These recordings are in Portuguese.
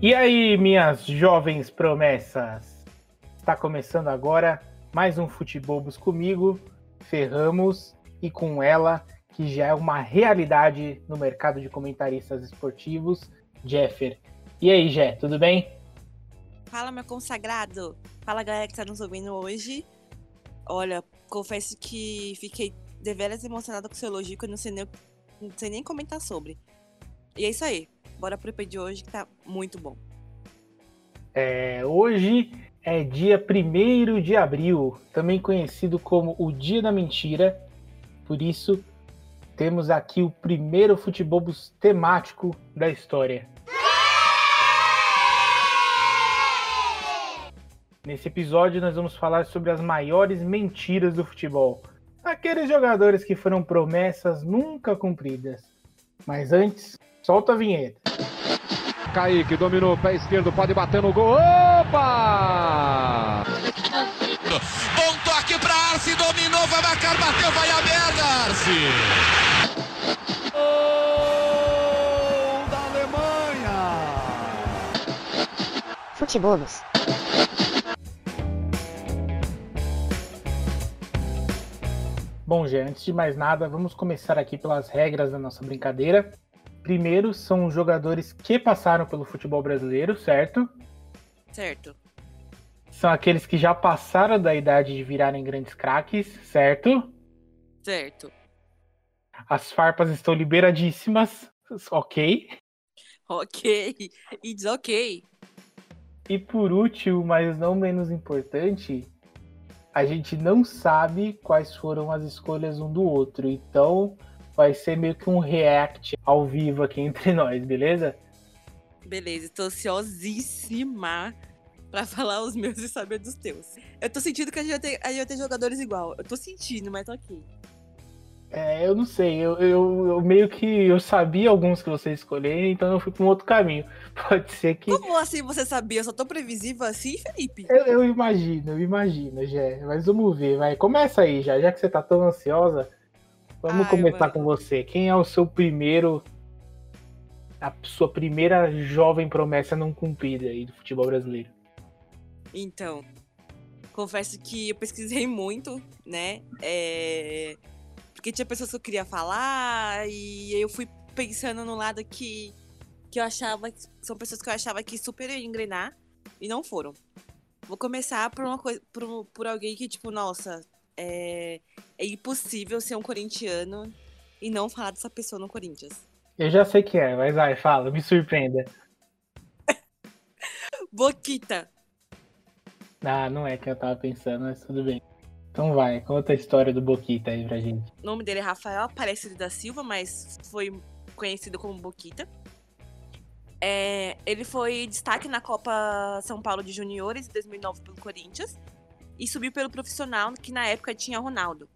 E aí, minhas jovens promessas? Está começando agora mais um Futebobos comigo, Ferramos, e com ela, que já é uma realidade no mercado de comentaristas esportivos, Jeffer. E aí, Jé, tudo bem? Fala, meu consagrado. Fala, galera que está nos ouvindo hoje. Olha, confesso que fiquei deveras emocionada com o seu elogio, que eu não sei nem, não sei nem comentar sobre. E é isso aí. Bora pro EP de hoje, que tá muito bom. É, hoje é dia 1 de abril, também conhecido como o Dia da Mentira. Por isso, temos aqui o primeiro futebobos temático da história. Nesse episódio, nós vamos falar sobre as maiores mentiras do futebol. Aqueles jogadores que foram promessas nunca cumpridas. Mas antes, solta a vinheta. Kaique dominou o pé esquerdo, pode bater no gol. Opa! Bom toque para Arce, dominou, vai marcar, bateu, vai a merda, Arce! Gol da Alemanha! Futebolos. Bom, Gê, antes de mais nada, vamos começar aqui pelas regras da nossa brincadeira. Primeiro são os jogadores que passaram pelo futebol brasileiro, certo? Certo. São aqueles que já passaram da idade de virarem grandes craques, certo? Certo. As farpas estão liberadíssimas, ok? Ok. It's ok. E por último, mas não menos importante, a gente não sabe quais foram as escolhas um do outro. Então vai ser meio que um react ao vivo aqui entre nós, beleza? Beleza, tô ansiosíssima pra falar os meus e saber dos teus. Eu tô sentindo que a gente vai ter, a gente vai ter jogadores igual. Eu tô sentindo, mas tô aqui. É, eu não sei, eu, eu, eu meio que eu sabia alguns que você escolher, então eu fui pra um outro caminho. Pode ser que. Como assim você sabia? Eu só tô previsível assim, Felipe? Eu, eu imagino, eu imagino, Jé. Mas vamos ver, vai. Começa aí já, já que você tá tão ansiosa. Vamos Ai, começar mano. com você. Quem é o seu primeiro. A sua primeira jovem promessa não cumprida aí do futebol brasileiro? Então, confesso que eu pesquisei muito, né? É, Porque tinha pessoas que eu queria falar e eu fui pensando no lado que, que eu achava. que- São pessoas que eu achava que super iam engrenar e não foram. Vou começar por uma coisa. Por, por alguém que, tipo, nossa, é, é impossível ser um corintiano e não falar dessa pessoa no Corinthians. Eu já sei quem é, mas vai, fala, me surpreenda. Boquita! Ah, não é quem eu tava pensando, mas tudo bem. Então vai, conta a história do Boquita aí pra gente. O nome dele é Rafael Aparecido da Silva, mas foi conhecido como Boquita. É, ele foi destaque na Copa São Paulo de Juniores em 2009 pelo Corinthians e subiu pelo profissional, que na época tinha Ronaldo.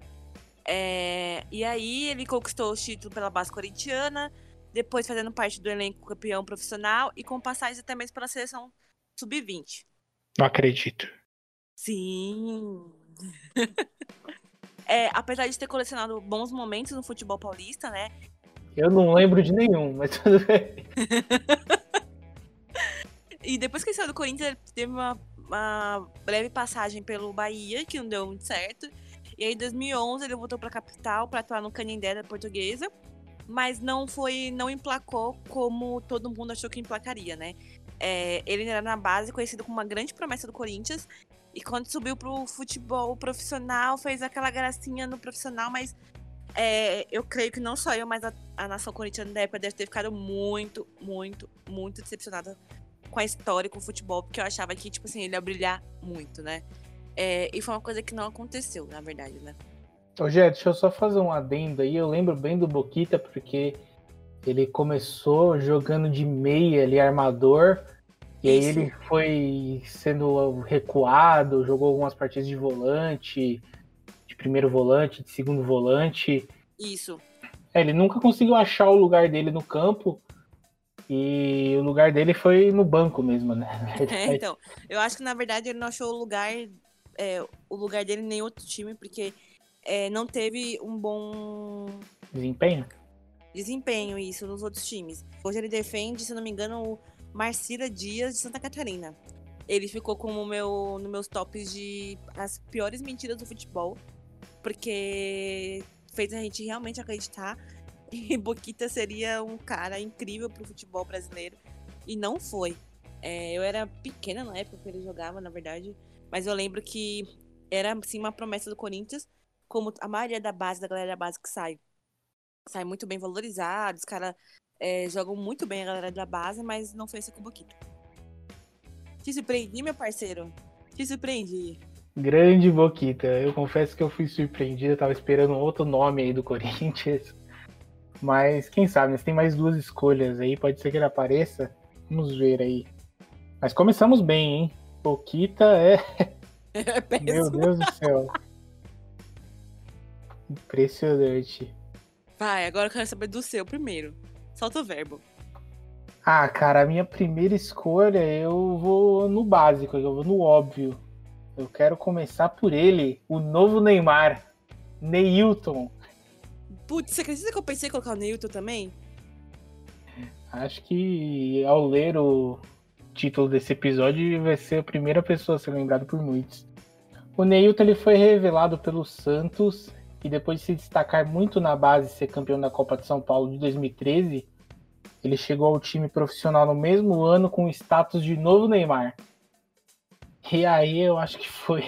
É, e aí ele conquistou o título pela base corintiana, depois fazendo parte do elenco campeão profissional e com passagens até mesmo pela seleção sub-20. Não acredito. Sim. É, apesar de ter colecionado bons momentos no futebol paulista, né? Eu não lembro de nenhum, mas tudo bem. E depois que ele saiu do Corinthians, ele teve uma, uma breve passagem pelo Bahia, que não deu muito certo. E aí, em 2011, ele voltou pra capital pra atuar no Canindé da Portuguesa. Mas não foi, não emplacou como todo mundo achou que emplacaria, né? É, ele era na base conhecido como uma grande promessa do Corinthians. E quando subiu pro futebol profissional, fez aquela gracinha no profissional, mas é, eu creio que não só eu, mas a, a nação corintiana da época deve ter ficado muito, muito, muito decepcionada com a história, com o futebol, porque eu achava que, tipo assim, ele ia brilhar muito, né? É, e foi uma coisa que não aconteceu, na verdade, né? Ô, Jé, deixa eu só fazer um adendo aí. Eu lembro bem do Boquita porque ele começou jogando de meia ali, armador. E aí ele foi sendo recuado, jogou algumas partidas de volante, de primeiro volante, de segundo volante. Isso. É, ele nunca conseguiu achar o lugar dele no campo. E o lugar dele foi no banco mesmo, né? É, então, eu acho que na verdade ele não achou o lugar, é, o lugar dele em nenhum outro time, porque é, não teve um bom Desempenho? desempenho isso nos outros times. Hoje ele defende, se não me engano, o, Marcila Dias de Santa Catarina. Ele ficou como meu nos meus tops de as piores mentiras do futebol, porque fez a gente realmente acreditar que Boquita seria um cara incrível pro futebol brasileiro e não foi. É, eu era pequena na época que ele jogava, na verdade, mas eu lembro que era assim uma promessa do Corinthians, como a maioria da base, da galera da base que sai, sai muito bem valorizado, os caras é, jogam muito bem a galera da base, mas não foi esse com o Boquita. Te surpreendi, meu parceiro? Te surpreendi. Grande Boquita. Eu confesso que eu fui surpreendido, eu tava esperando outro nome aí do Corinthians. Mas quem sabe, né? Tem mais duas escolhas aí, pode ser que ele apareça. Vamos ver aí. Mas começamos bem, hein? Boquita é. É Meu Deus do céu. Impressionante. Vai, agora eu quero saber do seu primeiro. Solta o verbo. Ah, cara, a minha primeira escolha eu vou no básico, eu vou no óbvio. Eu quero começar por ele, o novo Neymar, Neilton. Putz, você acredita que eu pensei em colocar o Neilton também? Acho que ao ler o título desse episódio vai ser a primeira pessoa a ser lembrada por muitos. O Neilton ele foi revelado pelo Santos e depois de se destacar muito na base e ser campeão da Copa de São Paulo de 2013, ele chegou ao time profissional no mesmo ano com o status de novo Neymar. E aí eu acho que foi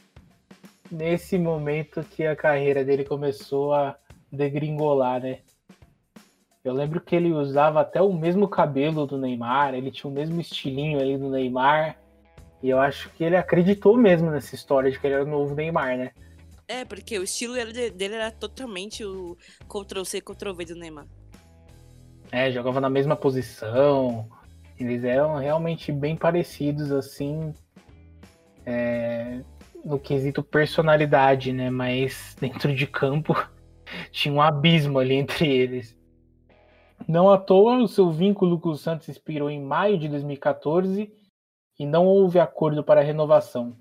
nesse momento que a carreira dele começou a degringolar, né? Eu lembro que ele usava até o mesmo cabelo do Neymar, ele tinha o mesmo estilinho ali do Neymar. E eu acho que ele acreditou mesmo nessa história de que ele era o novo Neymar, né? É, porque o estilo dele era totalmente o Ctrl-C, Ctrl-V do Neymar. É, jogava na mesma posição. Eles eram realmente bem parecidos, assim, é, no quesito personalidade, né? Mas dentro de campo tinha um abismo ali entre eles. Não à toa, o seu vínculo com o Santos expirou em maio de 2014 e não houve acordo para renovação.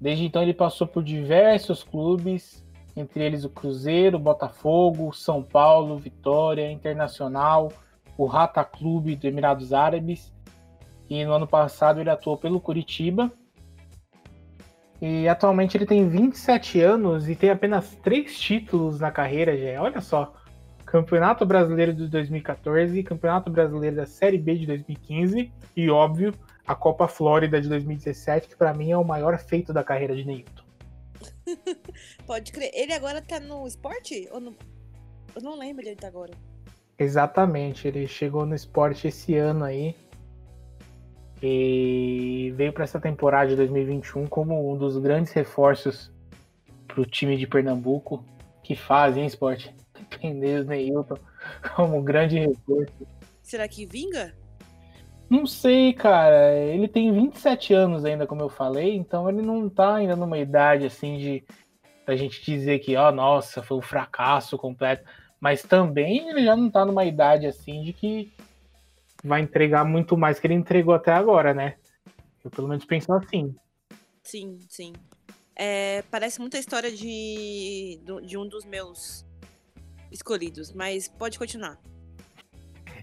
Desde então, ele passou por diversos clubes, entre eles o Cruzeiro, Botafogo, São Paulo, Vitória, Internacional, o Rata Clube do Emirados Árabes. E no ano passado ele atuou pelo Curitiba. E atualmente ele tem 27 anos e tem apenas três títulos na carreira, já. Olha só. Campeonato Brasileiro de 2014, Campeonato Brasileiro da Série B de 2015 e, óbvio, a Copa Flórida de 2017, que para mim é o maior feito da carreira de Neilton. Pode crer. Ele agora tá no esporte? Ou no... Eu não lembro onde ele tá agora. Exatamente, ele chegou no esporte esse ano aí. E veio para essa temporada de 2021 como um dos grandes reforços para o time de Pernambuco que fazem esporte. Entender o Neilton como grande reforço. Será que vinga? Não sei, cara. Ele tem 27 anos ainda, como eu falei, então ele não tá ainda numa idade assim de a gente dizer que, ó, oh, nossa, foi um fracasso completo. Mas também ele já não tá numa idade assim de que vai entregar muito mais que ele entregou até agora, né? Eu pelo menos penso assim. Sim, sim. É, parece muita história de, de um dos meus escolhidos, mas pode continuar.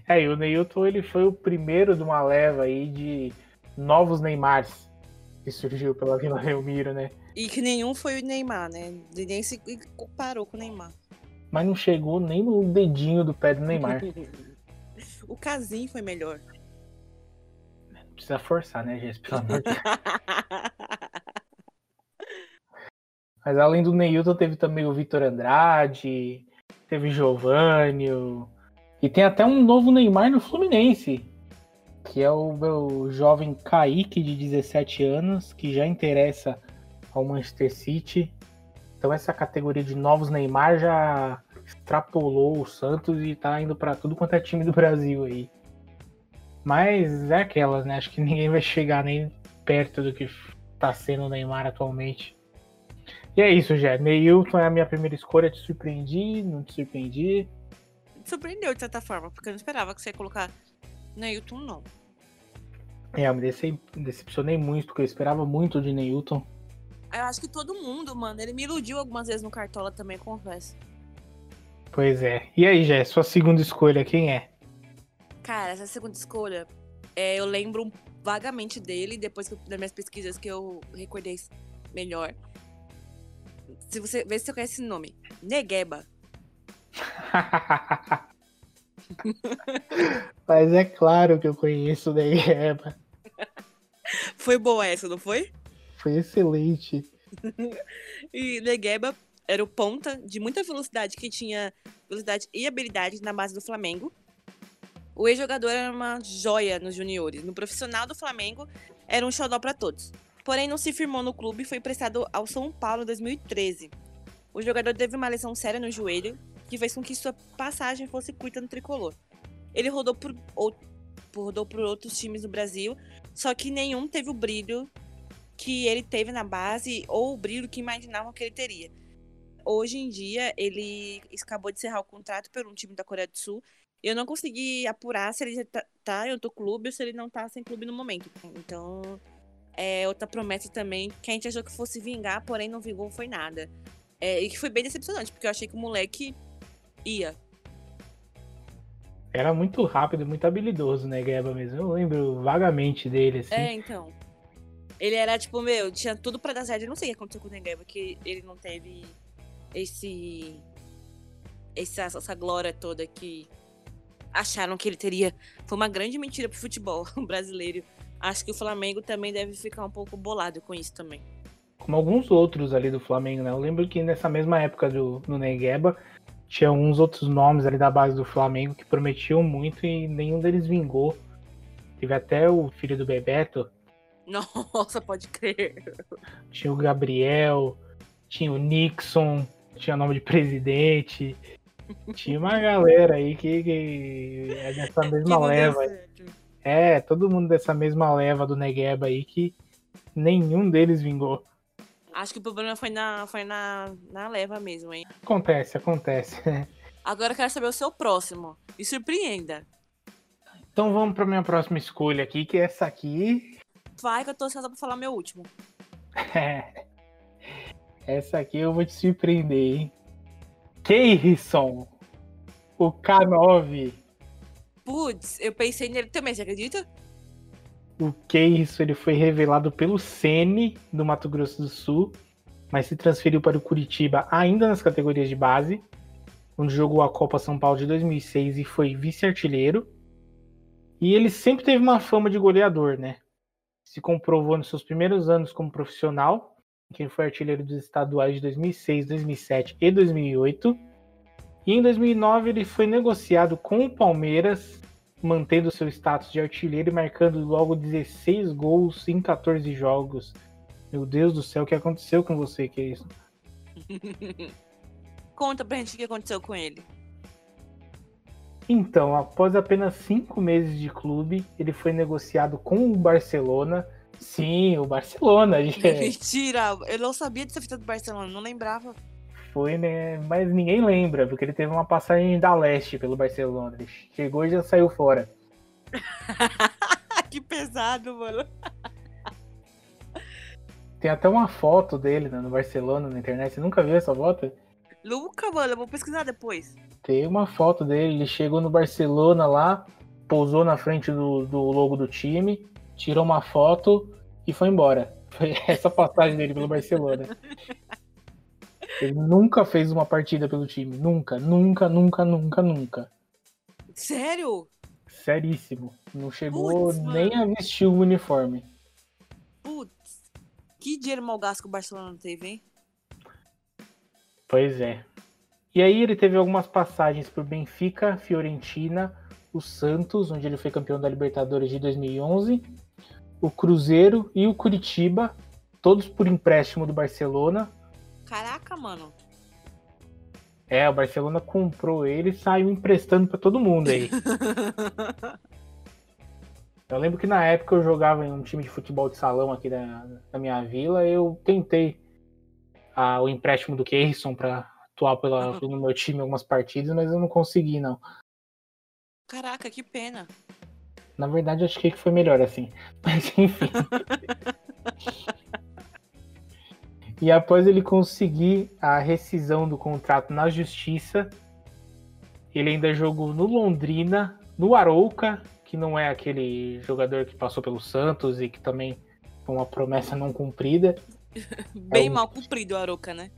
É, e o Neilton ele foi o primeiro de uma leva aí de novos Neymars que surgiu pela Vila Belmiro, né? E que nenhum foi o Neymar, né? Ninguém se comparou com o Neymar. Mas não chegou nem no dedinho do pé do Neymar. o Casim foi melhor. Não precisa forçar, né, Jess? Pelo amor de Deus. Mas além do Neilton, teve também o Vitor Andrade, teve Giovanni, e tem até um novo Neymar no Fluminense, que é o meu jovem Kaique, de 17 anos, que já interessa ao Manchester City. Então essa categoria de novos Neymar já extrapolou o Santos e tá indo para tudo quanto é time do Brasil aí. Mas é aquelas, né? Acho que ninguém vai chegar nem perto do que tá sendo o Neymar atualmente. E é isso, Jé. Neilton é a minha primeira escolha. Te surpreendi? Não te surpreendi? surpreendeu de certa forma, porque eu não esperava que você ia colocar Neilton, não. É, eu me decepcionei muito, porque eu esperava muito de Neilton. Eu acho que todo mundo, mano. Ele me iludiu algumas vezes no Cartola também, confesso. Pois é. E aí, Jé, sua segunda escolha, quem é? Cara, essa segunda escolha É, eu lembro vagamente dele, depois que das minhas pesquisas que eu recordei melhor. Se você vê se você conhece esse nome. Negueba. Mas é claro que eu conheço o Negueba. Foi boa essa, não foi? Foi excelente. E Negueba era o ponta de muita velocidade que tinha velocidade e habilidade na base do Flamengo. O ex-jogador era uma joia nos juniores. No profissional do Flamengo, era um xodó para todos. Porém, não se firmou no clube e foi emprestado ao São Paulo em 2013. O jogador teve uma lesão séria no joelho, que fez com que sua passagem fosse curta no tricolor. Ele rodou por, ou- rodou por outros times do Brasil, só que nenhum teve o brilho que ele teve na base ou o brilho que imaginavam que ele teria. Hoje em dia, ele acabou de encerrar o contrato por um time da Coreia do Sul. Eu não consegui apurar se ele já tá, tá em outro clube ou se ele não tá sem clube no momento. Então, é outra promessa também que a gente achou que fosse vingar, porém não vingou, foi nada. É, e que foi bem decepcionante, porque eu achei que o moleque ia. Era muito rápido, muito habilidoso, né, Negueba mesmo. Eu lembro vagamente dele, assim. É, então. Ele era tipo, meu, tinha tudo pra dar certo. Eu não sei o que aconteceu com o Negueba, que ele não teve esse. Essa, essa glória toda que acharam que ele teria. Foi uma grande mentira pro futebol brasileiro. Acho que o Flamengo também deve ficar um pouco bolado com isso também. Como alguns outros ali do Flamengo, né? Eu lembro que nessa mesma época do, do Negueba, tinha uns outros nomes ali da base do Flamengo que prometiam muito e nenhum deles vingou. Teve até o filho do Bebeto, Nossa, pode crer. tinha o Gabriel, tinha o Nixon, tinha nome de presidente. Tinha uma galera aí que, que é dessa Que mesma não deu leva. É, todo mundo dessa mesma leva do Negueba aí que nenhum deles vingou. Acho que o problema foi na, foi na, na leva mesmo, hein? Acontece, acontece. Agora eu quero saber o seu próximo. Me surpreenda. Então vamos para minha próxima escolha aqui, que é essa aqui. Vai que eu tô ansiosa pra falar meu último. essa aqui eu vou te surpreender, hein? Keirson, o K9. Putz, eu pensei nele também, você acredita? O Keirson ele foi revelado pelo Sene do Mato Grosso do Sul, mas se transferiu para o Curitiba ainda nas categorias de base, onde jogou a Copa São Paulo de 2006 e foi vice-artilheiro. E ele sempre teve uma fama de goleador, né? Se comprovou nos seus primeiros anos como profissional, que ele foi artilheiro dos estaduais de 2006, 2007 e 2008. E em 2009 ele foi negociado com o Palmeiras, mantendo seu status de artilheiro e marcando logo 16 gols em 14 jogos. Meu Deus do céu, o que aconteceu com você, que é isso? Conta pra gente o que aconteceu com ele. Então, após apenas cinco meses de clube, ele foi negociado com o Barcelona. Sim, o Barcelona. Mentira! Eu não sabia dessa fita do Barcelona, não lembrava. Foi, né? Mas ninguém lembra, porque ele teve uma passagem da leste pelo Barcelona. Ele chegou e já saiu fora. que pesado, mano. Tem até uma foto dele né, no Barcelona na internet. Você nunca viu essa foto? Luca, mano, eu vou pesquisar depois. Tem uma foto dele. Ele chegou no Barcelona lá, pousou na frente do, do logo do time, tirou uma foto e foi embora. Foi essa passagem dele pelo Barcelona. Ele nunca fez uma partida pelo time. Nunca, nunca, nunca, nunca, nunca. Sério? Seríssimo. Não chegou mano. nem a vestir o uniforme. Putz. Que dinheiro mal gasto que o Barcelona teve, hein? Pois é. E aí ele teve algumas passagens por Benfica, Fiorentina, o Santos, onde ele foi campeão da Libertadores de 2011, o Cruzeiro e o Curitiba, todos por empréstimo do Barcelona. Caraca, mano. É, o Barcelona comprou ele e saiu emprestando para todo mundo aí. Eu lembro que na época eu jogava em um time de futebol de salão aqui da, da minha vila, eu tentei ah, o empréstimo do Keirson para atuar pela, no meu time algumas partidas, mas eu não consegui, não. Caraca, que pena. Na verdade, acho que foi melhor assim. Mas enfim. e após ele conseguir a rescisão do contrato na justiça, ele ainda jogou no Londrina, no Arouca, que não é aquele jogador que passou pelo Santos e que também foi uma promessa não cumprida. Bem É um- mal cumprido o Aroca, né?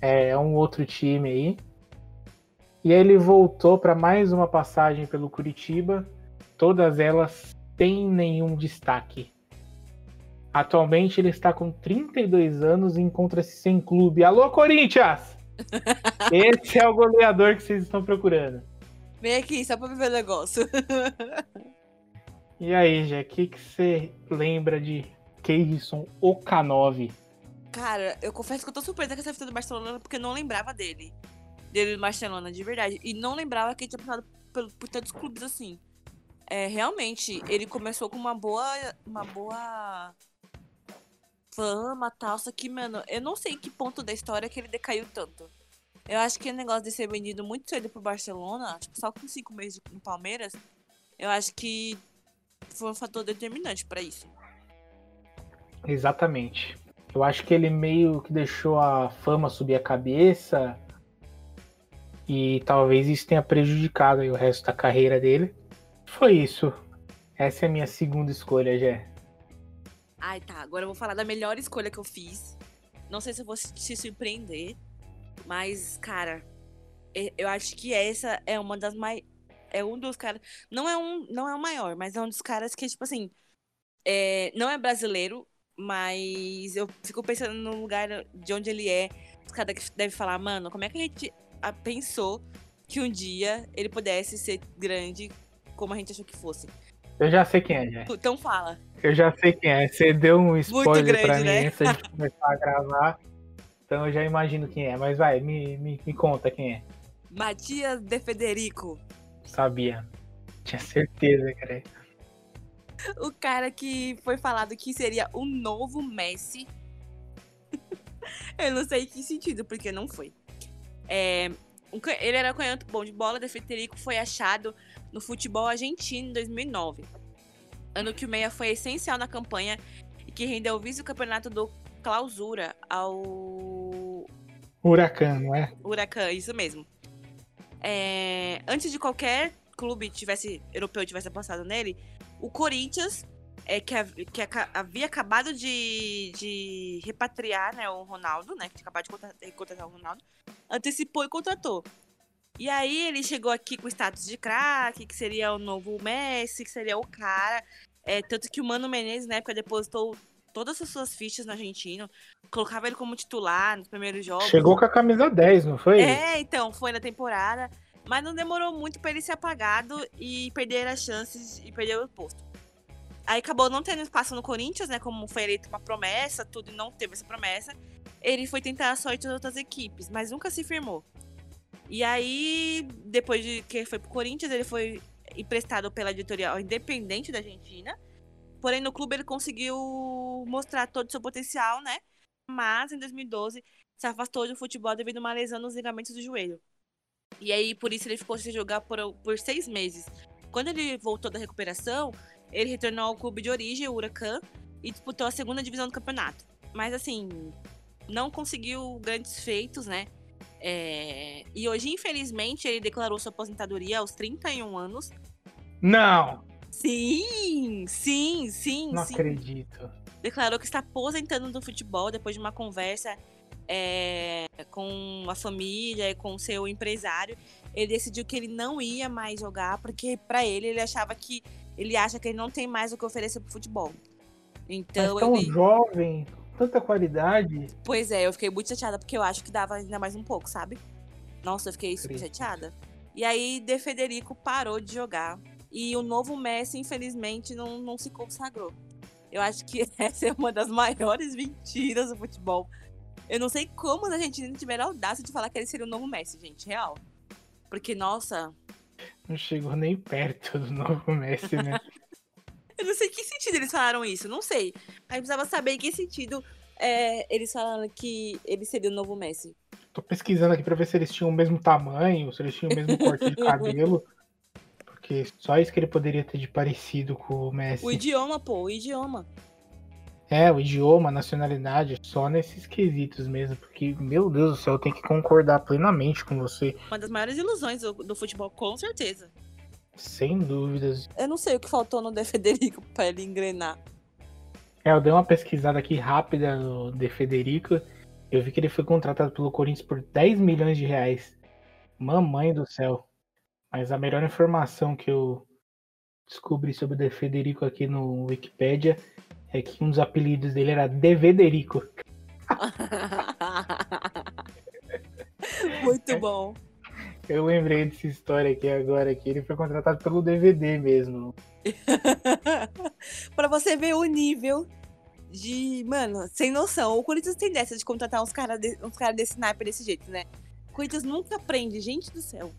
É um outro time aí. E aí ele voltou para mais uma passagem pelo Curitiba, todas elas sem nenhum destaque. Atualmente ele está com 32 anos e encontra-se sem clube. Alô, Corinthians! Esse é o goleador que vocês estão procurando. Vem aqui, só pra viver o negócio. E aí, Jé, o que que você lembra de Keirson Okanov? Cara, eu confesso que eu tô surpresa com essa fita do Barcelona porque eu não lembrava dele. Dele do Barcelona, de verdade. E não lembrava que ele tinha passado por, por tantos clubes assim. É, realmente, ele começou com uma boa. Uma boa fama tal. Só que, mano, eu não sei em que ponto da história que ele decaiu tanto. Eu acho que o negócio de ser vendido muito cedo pro Barcelona, só com cinco meses no Palmeiras, eu acho que foi um fator determinante pra isso. Exatamente. Eu acho que ele meio que deixou a fama subir a cabeça e talvez isso tenha prejudicado o resto da carreira dele. Foi isso. Essa é a minha segunda escolha, Jé. Ai, tá. Agora eu vou falar da melhor escolha que eu fiz. Não sei se eu vou se surpreender, mas, cara, eu acho que essa é uma das mais. É um dos caras. Não é um, não é o maior, mas é um dos caras que, tipo assim. é, não é brasileiro, mas eu fico pensando no lugar de onde ele é. Os caras que devem falar, mano, como é que a gente ah, pensou que um dia ele pudesse ser grande como a gente achou que fosse? Eu já sei quem é, Jé. Então fala. Eu já sei quem é. Você deu um spoiler grande, pra mim né? antes gente começar a gravar. Então eu já imagino quem é. Mas vai, me, me, me conta quem é. Matias de Federico. Sabia. Tinha certeza, cara. O cara que foi falado que seria o novo Messi. Eu não sei que sentido, porque não foi. É, ele era canhoto bom de bola, de Federico foi achado no futebol argentino em 2009. Ano que o Meia foi essencial na campanha e que rendeu o vice-campeonato do Clausura ao Huracan, não é? Huracan, isso mesmo. É, antes de qualquer clube tivesse europeu tivesse apostado nele, o Corinthians, é, que, que havia acabado de, de repatriar né, o Ronaldo, né? Que tinha acabado de contra- de contratar o Ronaldo, antecipou e contratou. E aí ele chegou aqui com o status de craque, que seria o novo Messi, que seria o cara. É, tanto que o Mano Menezes, na época, depositou todas as suas fichas no argentino, colocava ele como titular nos primeiros jogos. Chegou com a camisa 10, não foi? É, então, foi na temporada. Mas não demorou muito pra ele ser apagado e perder as chances e perder o posto. Aí acabou não tendo espaço no Corinthians, né? Como foi eleito uma promessa, tudo e não teve essa promessa. Ele foi tentar a sorte nas outras equipes, mas nunca se firmou. E aí, depois de que foi pro Corinthians, ele foi emprestado pela editorial independente da Argentina. Porém, no clube ele conseguiu mostrar todo o seu potencial, né? Mas em 2012 se afastou do futebol devido a uma lesão nos ligamentos do joelho. E aí, por isso, ele ficou sem jogar por, por seis meses. Quando ele voltou da recuperação, ele retornou ao clube de origem, o Huracan, e disputou a segunda divisão do campeonato. Mas, assim, não conseguiu grandes feitos, né? É, E hoje, infelizmente, ele declarou sua aposentadoria aos 31 anos. Não, Sim, sim, sim, não sim acredito. declarou que está aposentando do futebol depois de uma conversa é, com a família e com o seu empresário. Ele decidiu que ele não ia mais jogar porque para ele ele achava que ele acha que ele não tem mais o que oferecer pro futebol. Então Mas tão ele, jovem, tanta qualidade. pois é, eu fiquei muito chateada porque eu acho que dava ainda mais um pouco, sabe? Nossa, eu fiquei super chateada. E aí De Federico parou de jogar e o novo Messi infelizmente não, não se consagrou. Eu acho que essa é uma das maiores mentiras do futebol. Eu não sei como a Argentina tiver a audácia de falar que ele seria o novo Messi, gente, real. Porque, nossa, Não chegou nem perto do novo Messi, né? eu não sei que sentido eles falaram isso, não sei. Aí precisava saber em que sentido é, eles falaram que ele seria o novo Messi. Tô pesquisando aqui pra ver se eles tinham o mesmo tamanho, se eles tinham o mesmo corte de cabelo. Porque só isso que ele poderia ter de parecido com o Messi. O idioma, pô, o idioma. É, o idioma, a nacionalidade, só nesses quesitos mesmo. Porque, meu Deus do céu, eu tenho que concordar plenamente com você. Uma das maiores ilusões do, do futebol, com certeza. Sem dúvidas. Eu não sei o que faltou no De Federico pra ele engrenar. É, eu dei uma pesquisada aqui rápida no De Federico. Eu vi que ele foi contratado pelo Corinthians por 10 milhões de reais. Mamãe do céu. Mas a melhor informação que eu descobri sobre o De Federico aqui no Wikipedia é que um dos apelidos dele era Devederico. Muito bom. Eu lembrei dessa história aqui agora, que ele foi contratado pelo DVD mesmo. pra você ver o nível de. Mano, sem noção. O Corinthians tem dessa de contratar uns caras de, uns cara desse sniper desse jeito, né? O Corinthians nunca aprende, gente do céu.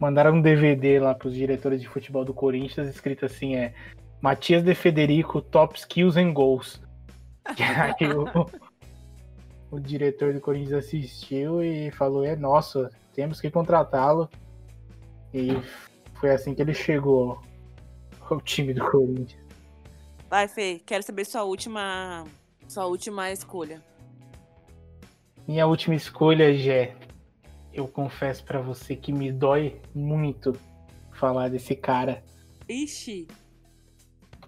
Mandaram um DVD lá pros diretores de futebol do Corinthians, escrito assim: é Matias de Federico, top skills and goals. E aí o, o diretor do Corinthians assistiu e falou: é nosso, temos que contratá-lo. E foi assim que ele chegou ao time do Corinthians. Vai, Fê, quero saber sua última. Sua última escolha. Minha última escolha, Jé. Eu confesso para você que me dói muito falar desse cara. Ixi.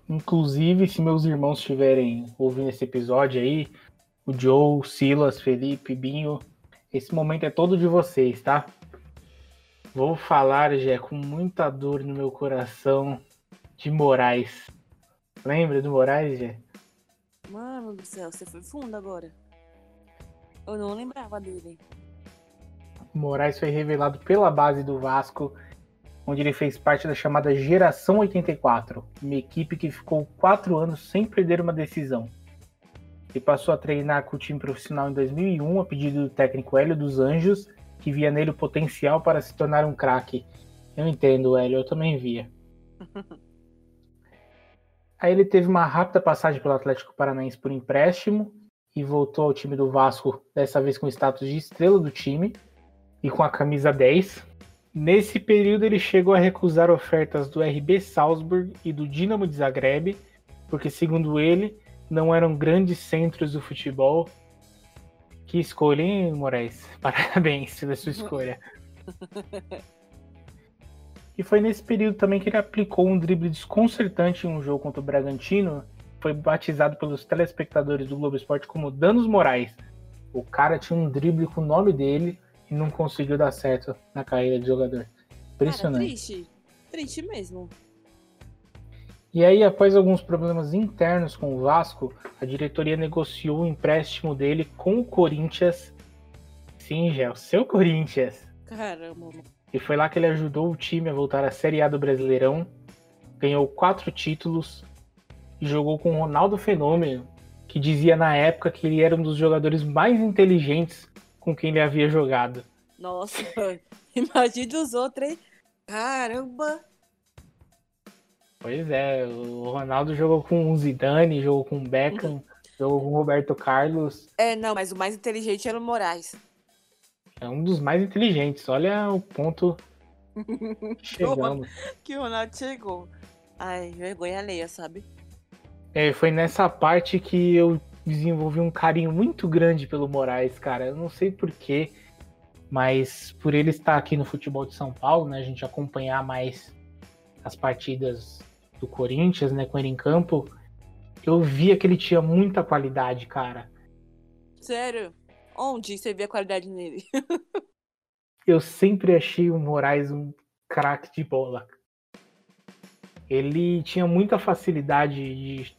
Inclusive, se meus irmãos estiverem ouvindo esse episódio aí, o Joe, Silas, Felipe, Binho, esse momento é todo de vocês, tá? Vou falar, Jé, com muita dor no meu coração, de Moraes. Lembra do Moraes, Jé? Mano do céu, você foi fundo agora. Eu não lembrava dele. Moraes foi revelado pela base do Vasco, onde ele fez parte da chamada Geração 84, uma equipe que ficou quatro anos sem perder uma decisão. Ele passou a treinar com o time profissional em 2001, a pedido do técnico Hélio dos Anjos, que via nele o potencial para se tornar um craque. Eu entendo, Hélio, eu também via. Aí ele teve uma rápida passagem pelo Atlético Paranaense por empréstimo e voltou ao time do Vasco, dessa vez com o status de estrela do time e com a camisa 10. Nesse período ele chegou a recusar ofertas do RB Salzburg e do Dinamo de Zagreb, porque segundo ele, não eram grandes centros do futebol. Que escolha, hein, Moraes? Parabéns pela sua escolha. E foi nesse período também que ele aplicou um drible desconcertante em um jogo contra o Bragantino. Foi batizado pelos telespectadores do Globo Esporte como Danos Moraes. O cara tinha um drible com o nome dele e não conseguiu dar certo na carreira de jogador. Impressionante. Cara, triste. Triste mesmo. E aí, após alguns problemas internos com o Vasco, a diretoria negociou o empréstimo dele com o Corinthians. Sim, já, o seu Corinthians. Caramba. E foi lá que ele ajudou o time a voltar à Série A do Brasileirão. Ganhou quatro títulos e jogou com o Ronaldo Fenômeno, que dizia na época que ele era um dos jogadores mais inteligentes com quem ele havia jogado. Nossa, imagine os outros, hein? Caramba! Pois é, o Ronaldo jogou com o Zidane, jogou com o Beckham, jogou com o Roberto Carlos. É, não, mas o mais inteligente era o Moraes. É um dos mais inteligentes. Olha o ponto chegamos. que o Ronaldo chegou. Ai, vergonha alheia, sabe? É, foi nessa parte que eu desenvolvi um carinho muito grande pelo Moraes, cara. Eu não sei porquê, mas por ele estar aqui no futebol de São Paulo, né? A gente acompanhar mais as partidas do Corinthians, né, com ele em campo, eu via que ele tinha muita qualidade, cara. Sério? Onde você via a qualidade nele? eu sempre achei o Moraes um craque de bola. Ele tinha muita facilidade de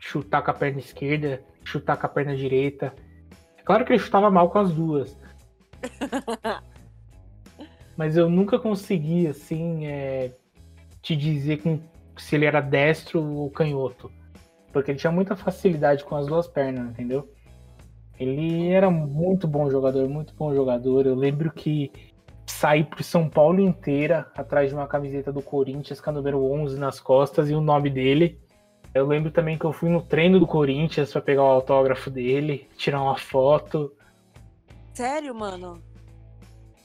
chutar com a perna esquerda, chutar com a perna direita. É claro que ele chutava mal com as duas. Mas eu nunca consegui, assim, é, te dizer com, se ele era destro ou canhoto. Porque ele tinha muita facilidade com as duas pernas, entendeu? Ele era muito bom jogador, muito bom jogador. Eu lembro que saí pro São Paulo inteira atrás de uma camiseta do Corinthians com a número 11 nas costas e o nome dele. Eu lembro também que eu fui no treino do Corinthians para pegar o autógrafo dele, tirar uma foto. Sério, mano?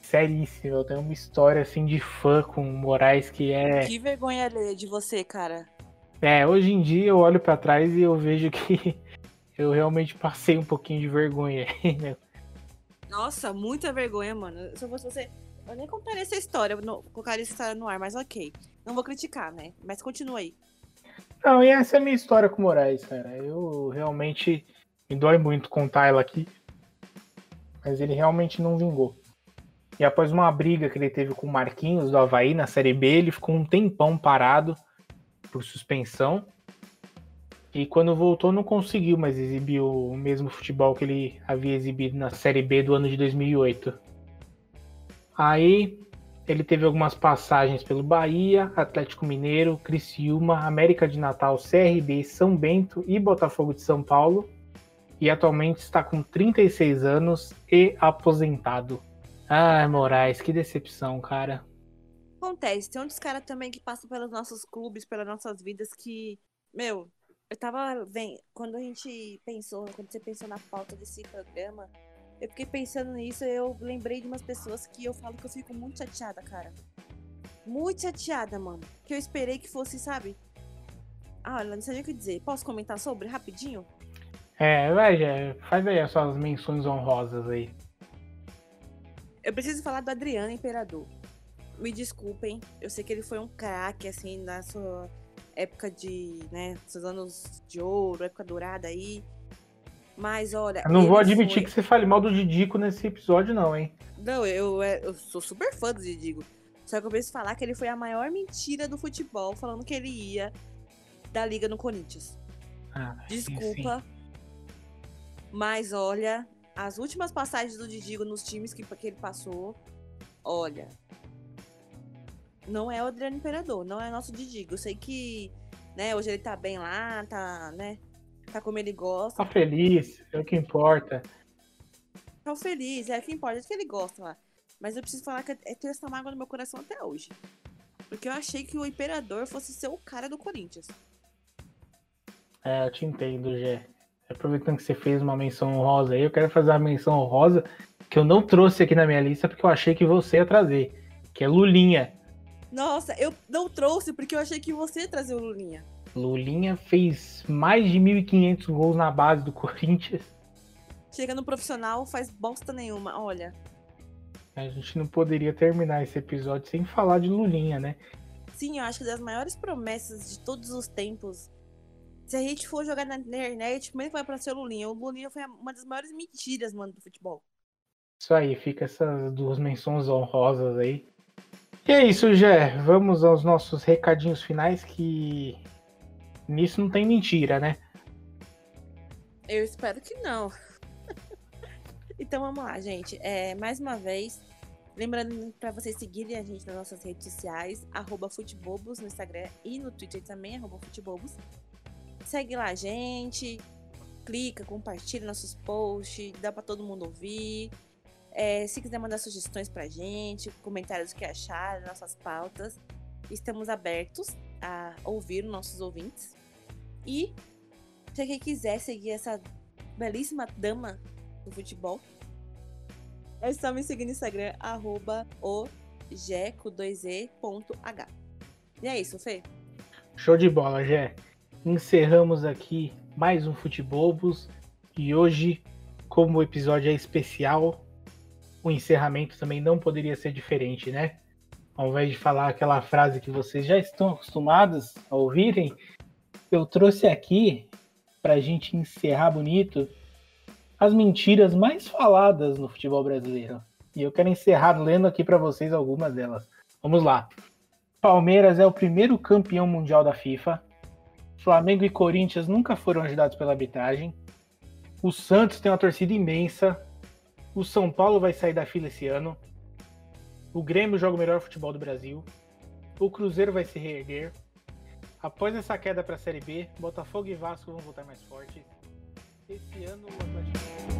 Seríssimo. Eu tenho uma história assim de fã com o Moraes que é. Que vergonha de você, cara. É, hoje em dia eu olho para trás e eu vejo que eu realmente passei um pouquinho de vergonha aí, né? Nossa, muita vergonha, mano. Se eu fosse você, Eu nem contaria essa história, não, colocaria essa história no ar, mas ok. Não vou criticar, né? Mas continua aí. Não, e essa é a minha história com o Moraes, cara. Eu realmente me dói muito contar ela aqui. Mas ele realmente não vingou. E após uma briga que ele teve com o Marquinhos do Havaí na Série B, ele ficou um tempão parado por suspensão. E quando voltou, não conseguiu mais exibir o mesmo futebol que ele havia exibido na Série B do ano de 2008. Aí ele teve algumas passagens pelo Bahia, Atlético Mineiro, Criciúma, América de Natal, CRB, São Bento e Botafogo de São Paulo. E atualmente está com 36 anos e aposentado. Ai, Moraes, que decepção, cara. Acontece, tem outros caras também que passam pelos nossos clubes, pelas nossas vidas que, meu, eu tava vendo, quando a gente pensou, quando você pensou na pauta desse programa, eu fiquei pensando nisso e eu lembrei de umas pessoas que eu falo que eu fico muito chateada, cara. Muito chateada, mano. Que eu esperei que fosse, sabe? Ah, olha, não sei nem o que dizer. Posso comentar sobre rapidinho? É, vai, já, faz aí as suas menções honrosas aí. Eu preciso falar do Adriano Imperador. Me desculpem, eu sei que ele foi um craque, assim, na sua época de, né, seus anos de ouro, época dourada aí. Mas olha. Eu não vou admitir foi- que você fale mal do Didico nesse episódio, não, hein? Não, eu, é, eu sou super fã do Didigo. Só que eu preciso falar que ele foi a maior mentira do futebol, falando que ele ia da liga no Corinthians. Ah, sim, sim. Desculpa. Mas olha, as últimas passagens do Didigo nos times que, que ele passou, olha. Não é o Adriano Imperador, não é nosso Didigo. Eu sei que, né, hoje ele tá bem lá, tá, né? Tá como ele gosta. Tá feliz, é o que importa. Tá feliz, é o que importa, é o que ele gosta lá. Mas eu preciso falar que eu tenho essa mágoa no meu coração até hoje. Porque eu achei que o Imperador fosse ser o cara do Corinthians. É, eu te entendo, Gé. Aproveitando que você fez uma menção honrosa aí, eu quero fazer uma menção honrosa que eu não trouxe aqui na minha lista porque eu achei que você ia trazer, que é Lulinha. Nossa, eu não trouxe porque eu achei que você ia trazer o Lulinha. Lulinha fez mais de 1.500 gols na base do Corinthians. Chega no profissional, faz bosta nenhuma. Olha, A gente não poderia terminar esse episódio sem falar de Lulinha, né? sim, eu acho que das maiores promessas de todos os tempos. Se a gente for jogar na internet, primeiro vai pra ser o Lulinha. Foi uma das maiores mentiras, mano, do futebol. Isso aí, fica essas duas menções honrosas aí. E é isso, Gé. Vamos aos nossos recadinhos finais que nisso não tem mentira, né? Eu espero que não. então vamos lá, gente. É, mais uma vez, lembrando para vocês seguirem a gente nas nossas redes sociais, arroba Futebobos no Instagram e no Twitter também, arroba Futebobos. Segue lá a gente, clica, compartilha nossos posts, dá para todo mundo ouvir. É, se quiser mandar sugestões pra gente, comentários que acharam, nossas pautas, estamos abertos a ouvir os nossos ouvintes. E se quem quiser seguir essa belíssima dama do futebol, é só me seguir no Instagram, arroba o jeco2e.h. E é isso, Fê. Show de bola, Gé. Encerramos aqui mais um Futebobos. E hoje, como o episódio é especial, o encerramento também não poderia ser diferente, né? Ao invés de falar aquela frase que vocês já estão acostumados a ouvirem, eu trouxe aqui, para a gente encerrar bonito, as mentiras mais faladas no futebol brasileiro. E eu quero encerrar lendo aqui para vocês algumas delas. Vamos lá. Palmeiras é o primeiro campeão mundial da FIFA. Flamengo e Corinthians nunca foram ajudados pela arbitragem. O Santos tem uma torcida imensa. O São Paulo vai sair da fila esse ano. O Grêmio joga o melhor futebol do Brasil. O Cruzeiro vai se reerguer. Após essa queda para a Série B, Botafogo e Vasco vão voltar mais fortes. Esse ano o Atlético